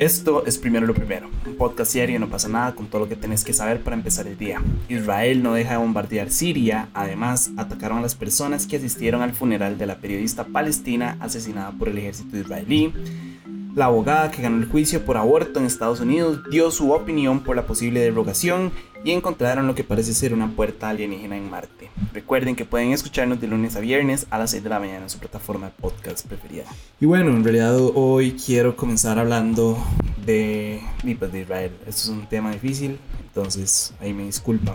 Esto es Primero lo Primero, un podcast serio no pasa nada con todo lo que tenés que saber para empezar el día. Israel no deja de bombardear Siria, además atacaron a las personas que asistieron al funeral de la periodista palestina asesinada por el ejército israelí. La abogada que ganó el juicio por aborto en Estados Unidos dio su opinión por la posible derogación y encontraron lo que parece ser una puerta alienígena en Marte. Recuerden que pueden escucharnos de lunes a viernes a las 6 de la mañana en su plataforma de podcast preferida. Y bueno, en realidad hoy quiero comenzar hablando de, de Israel. Esto es un tema difícil, entonces ahí me disculpan.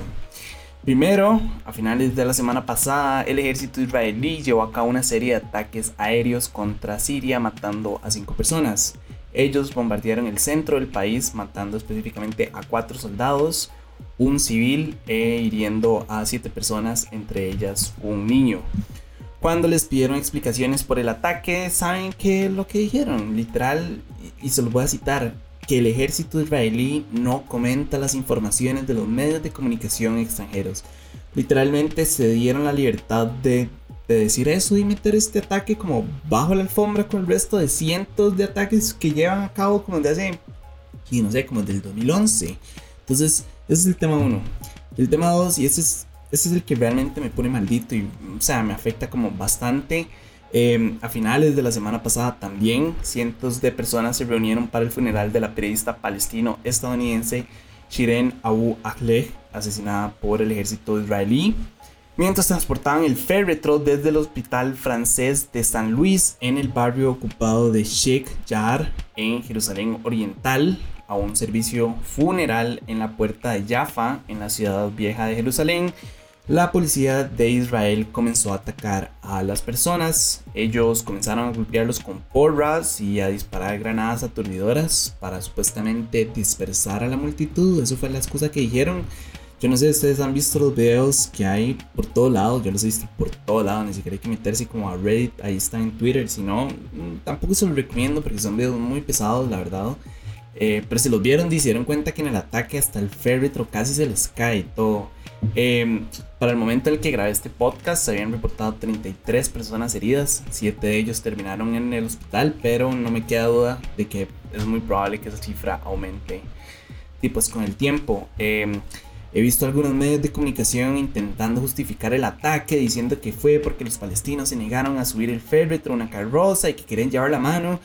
Primero, a finales de la semana pasada, el ejército israelí llevó a cabo una serie de ataques aéreos contra Siria matando a cinco personas. Ellos bombardearon el centro del país matando específicamente a cuatro soldados, un civil e hiriendo a siete personas, entre ellas un niño. Cuando les pidieron explicaciones por el ataque, ¿saben qué lo que dijeron? Literal, y se los voy a citar, que el ejército israelí no comenta las informaciones de los medios de comunicación extranjeros. Literalmente se dieron la libertad de, decir eso y meter este ataque como bajo la alfombra con el resto de cientos de ataques que llevan a cabo como desde hace, y no sé, como desde el 2011. Entonces, ese es el tema 1. El tema 2, y ese es, ese es el que realmente me pone maldito y, o sea, me afecta como bastante Em, a finales de la semana pasada también cientos de personas se reunieron para el funeral de la periodista palestino-estadounidense Shiren Abu Akleh, asesinada por el ejército israelí, mientras transportaban el féretro desde el hospital francés de San Luis en el barrio ocupado de Sheikh Jarrah en Jerusalén Oriental a un servicio funeral en la puerta de Jaffa en la ciudad vieja de Jerusalén la policía de Israel comenzó a atacar a las personas. Ellos comenzaron a golpearlos con porras y a disparar granadas aturdidoras para supuestamente dispersar a la multitud. Eso fue la excusa que dijeron. Yo no sé si ustedes han visto los videos que hay por todo lado. Yo los he visto por todo lado. Ni siquiera hay que meterse como a Reddit. Ahí están en Twitter. Si no, mm, tampoco se los recomiendo porque son videos muy pesados, la verdad. Eh, pero si los vieron, se dieron cuenta que en el ataque hasta el féretro casi se les cae todo. Em, para el momento en el que grabé este podcast se habían reportado 33 personas heridas, 7 de ellos terminaron en el hospital, pero no me queda duda de que es muy probable que esa cifra aumente. Y pues con el tiempo, em, he visto algunos medios de comunicación intentando justificar el ataque, diciendo que fue porque los palestinos se negaron a subir el féretro, una carroza y que querían llevar la mano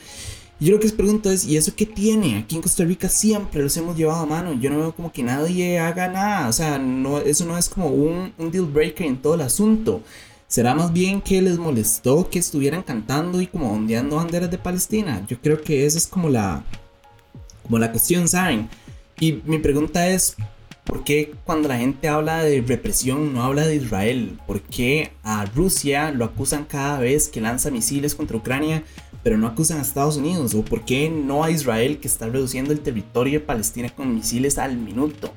yo lo que les pregunto es, ¿y eso qué tiene? Aquí en Costa Rica siempre los hemos llevado a mano. Yo no veo como que nadie haga nada. O sea, no, eso no es como un, un deal breaker en todo el asunto. ¿Será más bien que les molestó que estuvieran cantando y como ondeando banderas de Palestina? Yo creo que esa es como la, como la cuestión, ¿saben? Y mi pregunta es, ¿por qué cuando la gente habla de represión no habla de Israel? ¿Por qué a Rusia lo acusan cada vez que lanza misiles contra Ucrania? Pero no acusan a Estados Unidos? ¿O por qué no a Israel que está reduciendo el territorio de Palestina con misiles al minuto?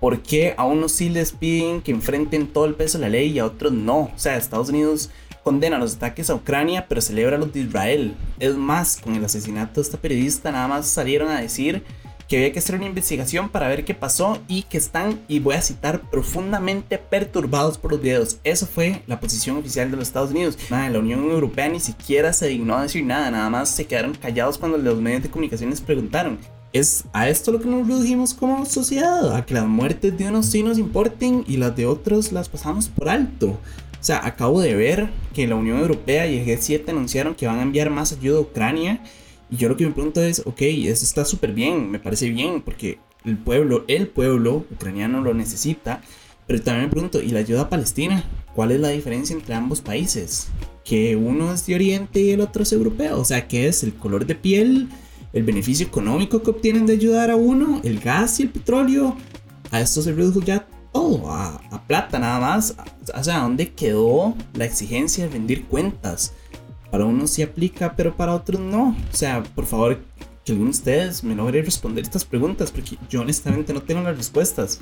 ¿Por qué a unos sí les piden que enfrenten todo el peso de la ley y a otros no? O sea, Estados Unidos condena los ataques a Ucrania, pero celebra los de Israel. Es más, con el asesinato de esta periodista, nada más salieron a decir que había que hacer una investigación para ver qué pasó y que están, y voy a citar, profundamente perturbados por los videos. Eso fue la posición oficial de los Estados Unidos. Nada, la Unión Europea ni siquiera se dignó a decir nada, nada más se quedaron callados cuando los medios de comunicación les preguntaron. Es a esto lo que nos redujimos como sociedad, a que las muertes de unos sí nos importen y las de otros las pasamos por alto. O sea, acabo de ver que la Unión Europea y el G7 anunciaron que van a enviar más ayuda a Ucrania y yo lo que me pregunto es, ok, eso está súper bien, me parece bien, porque el pueblo, el pueblo ucraniano lo necesita, pero también me pregunto, ¿y la ayuda a Palestina? ¿Cuál es la diferencia entre ambos países? Que uno es de Oriente y el otro es europeo, o sea, ¿qué es? ¿El color de piel? ¿El beneficio económico que obtienen de ayudar a uno? ¿El gas y el petróleo? A esto se redujo ya todo, a, a plata nada más. O sea, ¿dónde quedó la exigencia de rendir cuentas? Para unos sí aplica, pero para otros no. O sea, por favor, que alguno de ustedes me logre responder estas preguntas, porque yo honestamente no tengo las respuestas.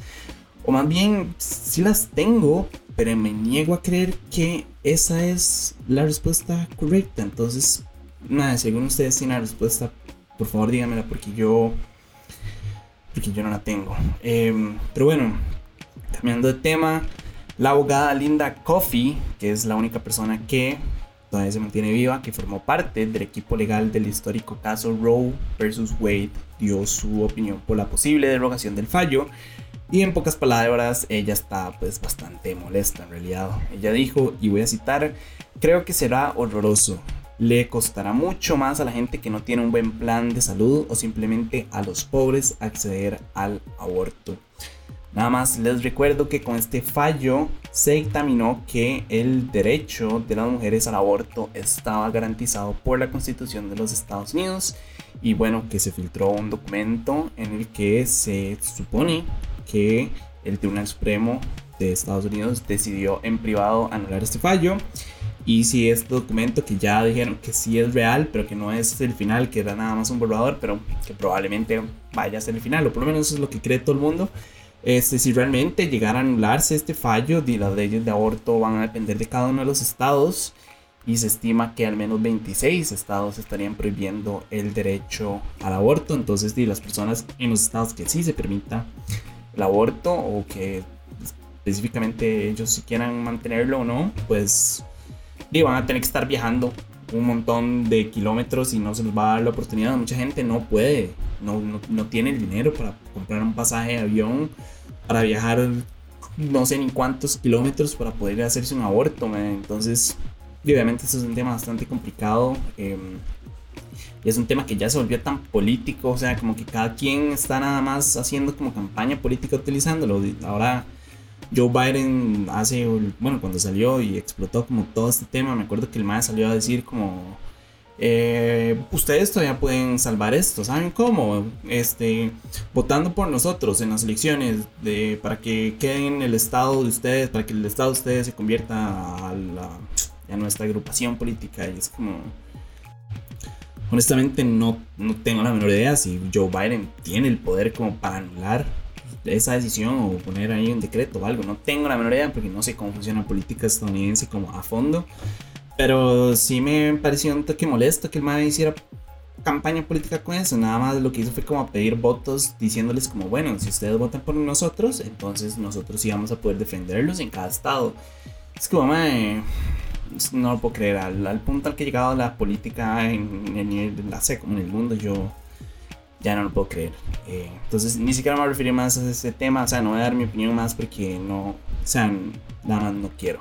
O más bien, sí las tengo, pero me niego a creer que esa es la respuesta correcta. Entonces, nada, si alguno de ustedes tiene la respuesta, por favor díganmela, porque yo, porque yo no la tengo. Em, pero bueno, cambiando de tema, la abogada Linda Coffey, que es la única persona que todavía se mantiene viva, que formó parte del equipo legal del histórico caso Roe versus Wade, dio su opinión por la posible derogación del fallo. Y en pocas palabras, ella está pues bastante molesta en realidad. Ella dijo, y voy a citar, creo que será horroroso. Le costará mucho más a la gente que no tiene un buen plan de salud o simplemente a los pobres acceder al aborto. Nada más les recuerdo que con este fallo se dictaminó que el derecho de las mujeres al aborto estaba garantizado por la Constitución de los Estados Unidos y bueno, que se filtró un documento en el que se supone que el Tribunal Supremo de Estados Unidos decidió en privado anular este fallo y si este documento que ya dijeron que sí es real, pero que no es el final, que era nada más un borrador, pero que probablemente vaya a ser el final, o por lo menos eso es lo que cree todo el mundo. Este, si realmente llegara a anularse este fallo, y las leyes de aborto van a depender de cada uno de los estados y se estima que al menos 26 estados estarían prohibiendo el derecho al aborto. Entonces, di, las personas en los estados que sí se permita el aborto o que específicamente ellos si quieran mantenerlo o no, pues van a tener que estar viajando un montón de kilómetros y no se les va a dar la oportunidad. Mucha gente no puede, no, no, tiene el dinero para comprar un pasaje de avión, para viajar no sé ni cuántos kilómetros para poder hacerse un aborto. Entonces, obviamente, esto es un tema bastante complicado. Em, y es un tema que ya se volvió tan político, o sea, como que cada quien está nada más haciendo como campaña política utilizándolo. Ahora Joe Biden hace, bueno, cuando salió y explotó como todo este tema, me acuerdo que el MAE salió a decir como, eh, ustedes todavía pueden salvar esto, ¿saben cómo? Este, votando por nosotros en las elecciones de, para que queden el estado de ustedes, para que el estado de ustedes se convierta a, la, a nuestra agrupación política y es como... Honestamente no, no tengo la menor idea si Joe Biden tiene el poder como para anular esa decisión o poner ahí un decreto o algo. No tengo la menor idea porque no sé cómo funciona la política estadounidense como a fondo. Pero sí me pareció un toque molesto que el MAE hiciera campaña política con eso. Nada más lo que hizo fue como pedir votos diciéndoles como, bueno, si ustedes votan por nosotros, entonces nosotros sí vamos a poder defenderlos en cada estado. Es como, mae, no lo puedo creer. Al, punto al que ha llegado la política en, en, la sé, como en el mundo, yo ya no lo puedo creer. Eh, entonces, ni siquiera me referir más a ese tema, o sea, no voy a dar mi opinión más porque no, o sea, nada más no quiero.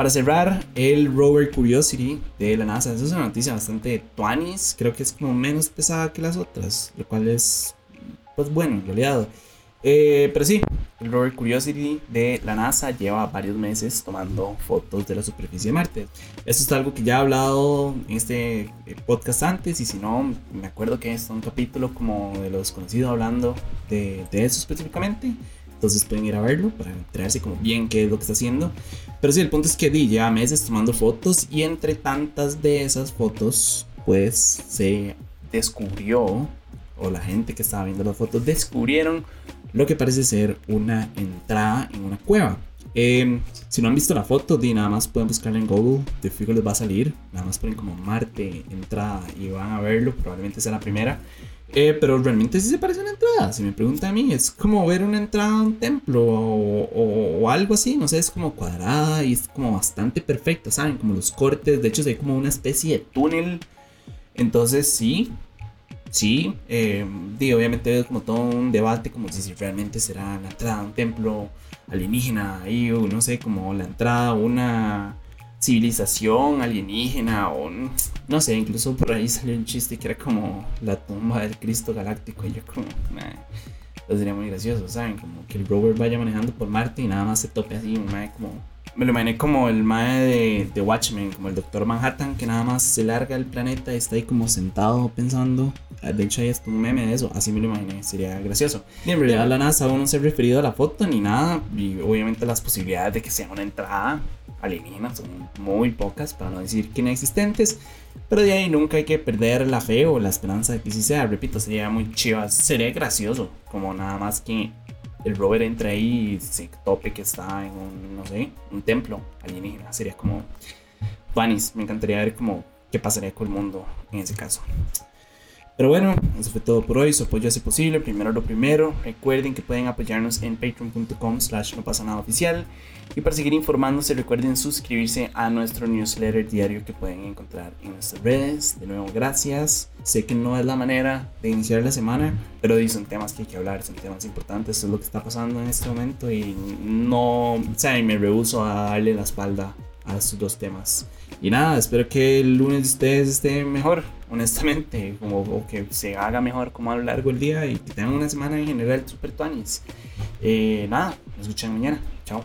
Para cerrar, el rover Curiosity de la NASA, esa es una noticia bastante tuanis, creo que es como menos pesada que las otras, lo cual es, pues bueno, en realidad. Eh, pero sí, el rover Curiosity de la NASA lleva varios meses tomando fotos de la superficie de Marte. Esto es algo que ya he hablado en este eh, podcast antes y si no, me acuerdo que es un capítulo como de lo desconocido hablando de eso específicamente. Entonces pueden ir a verlo para enterarse como bien qué es lo que está haciendo. Pero sí, el punto es que di, lleva meses tomando fotos y entre tantas de esas fotos, pues se descubrió, o la gente que estaba viendo las fotos descubrieron lo que parece ser una entrada en una cueva. Em, si no han visto la foto, di, nada más pueden buscarla en Google, de fijo les va a salir, nada más ponen como Marte, entrada y van a verlo, probablemente sea la primera. Eh, pero realmente sí se parece a una entrada, si me pregunta a mí, es como ver una entrada a un templo o, algo así, no sé, es como cuadrada y es como bastante perfecta, ¿saben? Como los cortes, de hecho ve como una especie de túnel. Entonces sí, sí, eh, obviamente es como todo un debate como si realmente será la entrada a un templo alienígena ahí, o no sé, como la entrada a una civilización alienígena o no sé, incluso por ahí salió un chiste que era como la tumba del Cristo Galáctico y yo como, eso sería muy gracioso, ¿saben? Como que el rover vaya manejando por Marte y nada más se tope así, un como me lo imaginé como el mae de, de, Watchmen, como el Doctor Manhattan, que nada más se larga el planeta y está ahí como sentado pensando. De hecho, hay hasta un meme de eso, así me lo imaginé, sería gracioso. Y en realidad, la NASA aún no se ha referido a la foto ni nada, y obviamente las posibilidades de que sea una entrada alienígena son muy pocas, para no decir que inexistentes. Pero de ahí nunca hay que perder la fe o la esperanza de que sí sea. Repito, sería muy chiva, sería gracioso, como nada más que el rover entre ahí y se tope que está en un, no sé, un templo alienígena. Sería como Vanis. Me encantaría ver como qué pasaría con el mundo en ese caso. Pero bueno, eso fue todo por hoy. Su apoyo hace posible. Primero lo primero. Recuerden que pueden apoyarnos en patreon.com slash no pasa nada oficial. Y para seguir informándose, recuerden suscribirse a nuestro newsletter diario que pueden encontrar en nuestras redes. De nuevo, gracias. Sé que no es la manera de iniciar la semana, pero son temas que hay que hablar, son temas importantes. Eso es lo que está pasando en este momento y no, o sea, me rehuso a darle la espalda a estos dos temas. Y nada, espero que el lunes ustedes estén mejor, honestamente, como, o que se haga mejor como a lo largo del día y que tengan una semana en general super tuanis. Eh, nada, nos escuchan mañana. Chao.